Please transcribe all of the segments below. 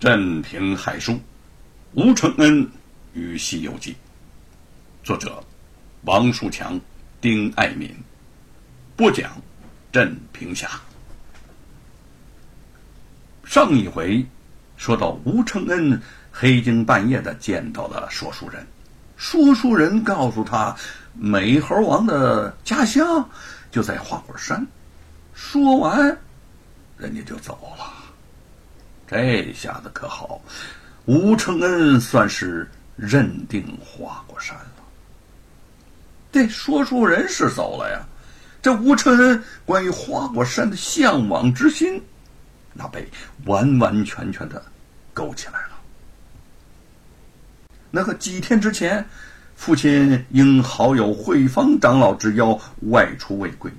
镇平海书》，吴承恩与《西游记》，作者王树强、丁爱民，播讲镇平侠。上一回说到吴承恩黑更半夜的见到了说书人，说书人告诉他，美猴王的家乡就在花果山。说完，人家就走了。这下子可好，吴承恩算是认定花果山了。这说书人是走了呀，这吴承恩关于花果山的向往之心，那被完完全全的勾起来了。那个几天之前，父亲应好友慧芳长老之邀外出未归，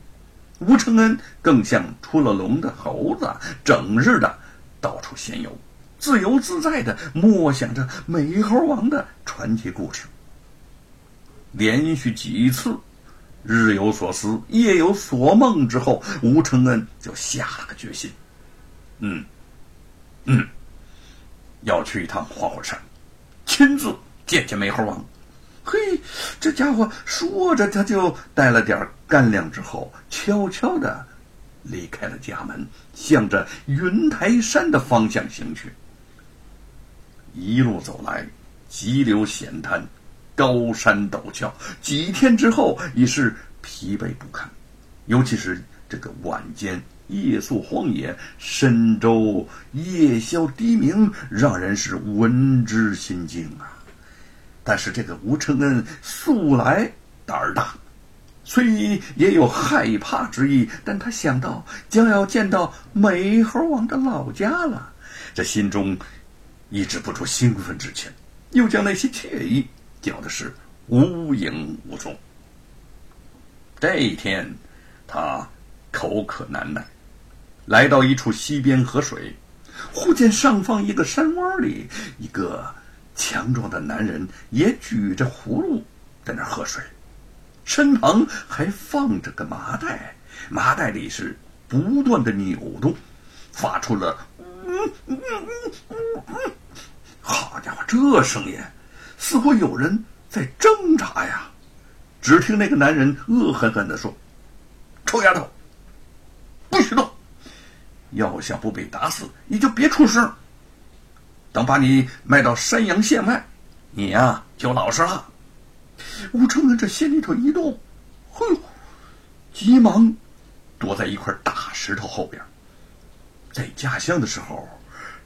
吴承恩更像出了笼的猴子，整日的。到处闲游，自由自在的默想着美猴王的传奇故事。连续几次日有所思、夜有所梦之后，吴承恩就下了个决心：嗯，嗯，要去一趟花果山，亲自见见美猴王。嘿，这家伙说着，他就带了点干粮，之后悄悄的。离开了家门，向着云台山的方向行去。一路走来，急流险滩，高山陡峭，几天之后已是疲惫不堪。尤其是这个晚间夜宿荒野，深州夜宵低鸣，让人是闻之心惊啊。但是这个吴承恩素来胆儿大。虽也有害怕之意，但他想到将要见到美猴王的老家了，这心中抑制不住兴奋之情，又将那些惬意搅的是无影无踪。这一天，他口渴难耐，来到一处溪边喝水，忽见上方一个山洼里，一个强壮的男人也举着葫芦在那喝水。身旁还放着个麻袋，麻袋里是不断的扭动，发出了“嗯嗯嗯嗯嗯”，好家伙，这声音似乎有人在挣扎呀！只听那个男人恶狠狠地说：“臭丫头，不许动！要想不被打死，你就别出声。等把你卖到山阳县外，你呀就老实了。”吴承恩这心里头一动，嘿，急忙躲在一块大石头后边。在家乡的时候，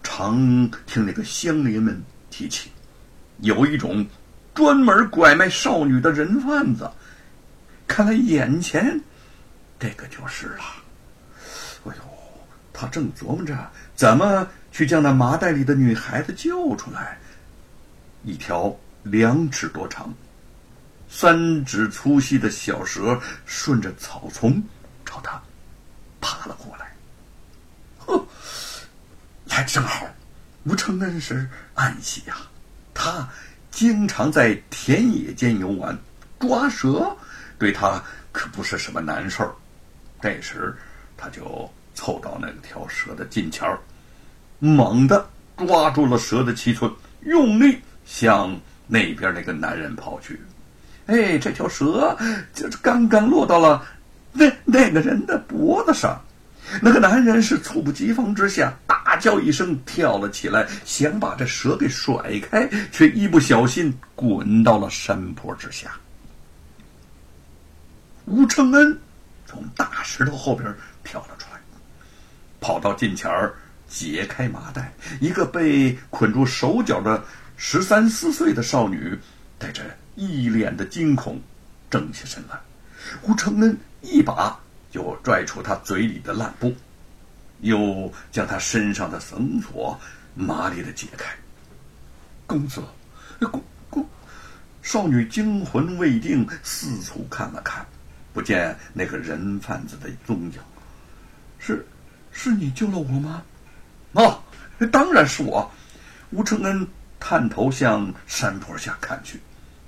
常听那个乡邻们提起，有一种专门拐卖少女的人贩子。看来眼前这个就是了。哎呦，他正琢磨着怎么去将那麻袋里的女孩子救出来。一条两尺多长。三指粗细的小蛇顺着草丛朝他爬了过来。呵，来正好，吴承恩是暗喜呀。他经常在田野间游玩，抓蛇对他可不是什么难事儿。这时，他就凑到那条蛇的近前儿，猛地抓住了蛇的七寸，用力向那边那个男人跑去。哎，这条蛇就是刚刚落到了那那个人的脖子上，那个男人是猝不及防之下大叫一声，跳了起来，想把这蛇给甩开，却一不小心滚到了山坡之下。吴承恩从大石头后边跳了出来，跑到近前儿解开麻袋，一个被捆住手脚的十三四岁的少女带着。一脸的惊恐，正起身来，吴承恩一把就拽出他嘴里的烂布，又将他身上的绳索麻利的解开。公子，公公，少女惊魂未定，四处看了看，不见那个人贩子的踪影。是，是你救了我吗？啊，当然是我。吴承恩探头向山坡下看去。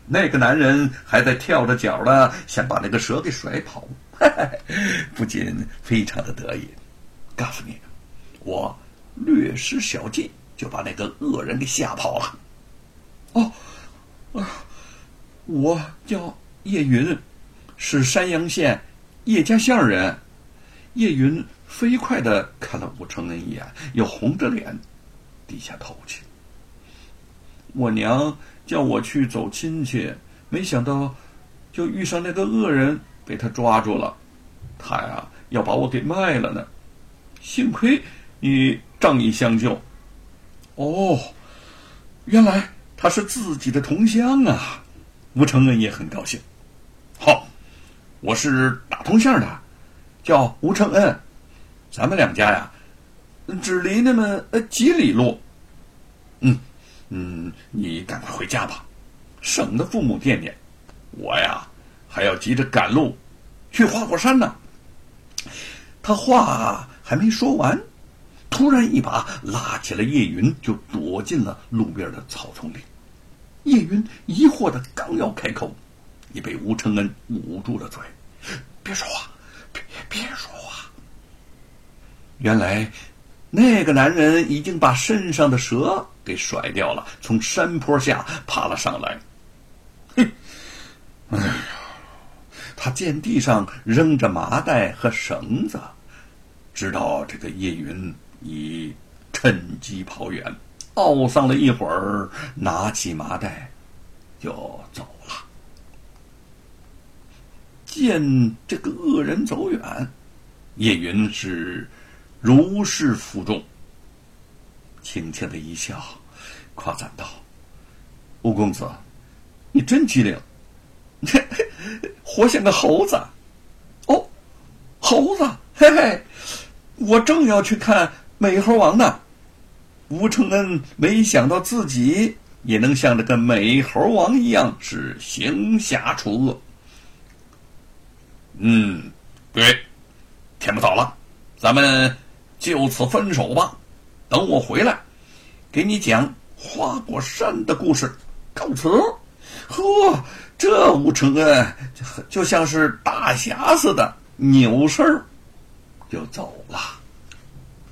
那个男人还在跳着脚呢，想把那个蛇给甩跑，不仅非常的得意。告诉你，我略施小计，就把那个恶人给吓跑了。哦，啊，我叫叶云，是山阳县叶家巷人。叶云飞快的看了吴承恩一眼，又红着脸低下头去。我娘叫我去走亲戚，没想到就遇上那个恶人，被他抓住了。他呀要把我给卖了呢，幸亏你仗义相救。哦，原来他是自己的同乡啊！吴承恩也很高兴。好，我是大同县的。叫吴承恩，咱们两家呀，只离那么呃几里路。嗯嗯，你赶快回家吧，省得父母惦念。我呀，还要急着赶路去花果山呢。他话还没说完，突然一把拉起了叶云，就躲进了路边的草丛里。叶云疑惑的刚要开口，已被吴承恩捂住了嘴：“别说话。”别说话！原来，那个男人已经把身上的蛇给甩掉了，从山坡下爬了上来。哼！哎呀，他见地上扔着麻袋和绳子，知道这个叶云已趁机跑远，懊丧了一会儿，拿起麻袋就走了。见这个恶人走远，叶云是如释负重，轻轻的一笑，夸赞道：“吴公子，你真机灵，活像个猴子。”哦，猴子，嘿嘿，我正要去看美猴王呢。吴承恩没想到自己也能像这个美猴王一样，是行侠除恶。嗯，对，天不早了，咱们就此分手吧。等我回来，给你讲花果山的故事。告辞。呵，这吴承恩就像是大侠似的，扭身就走了。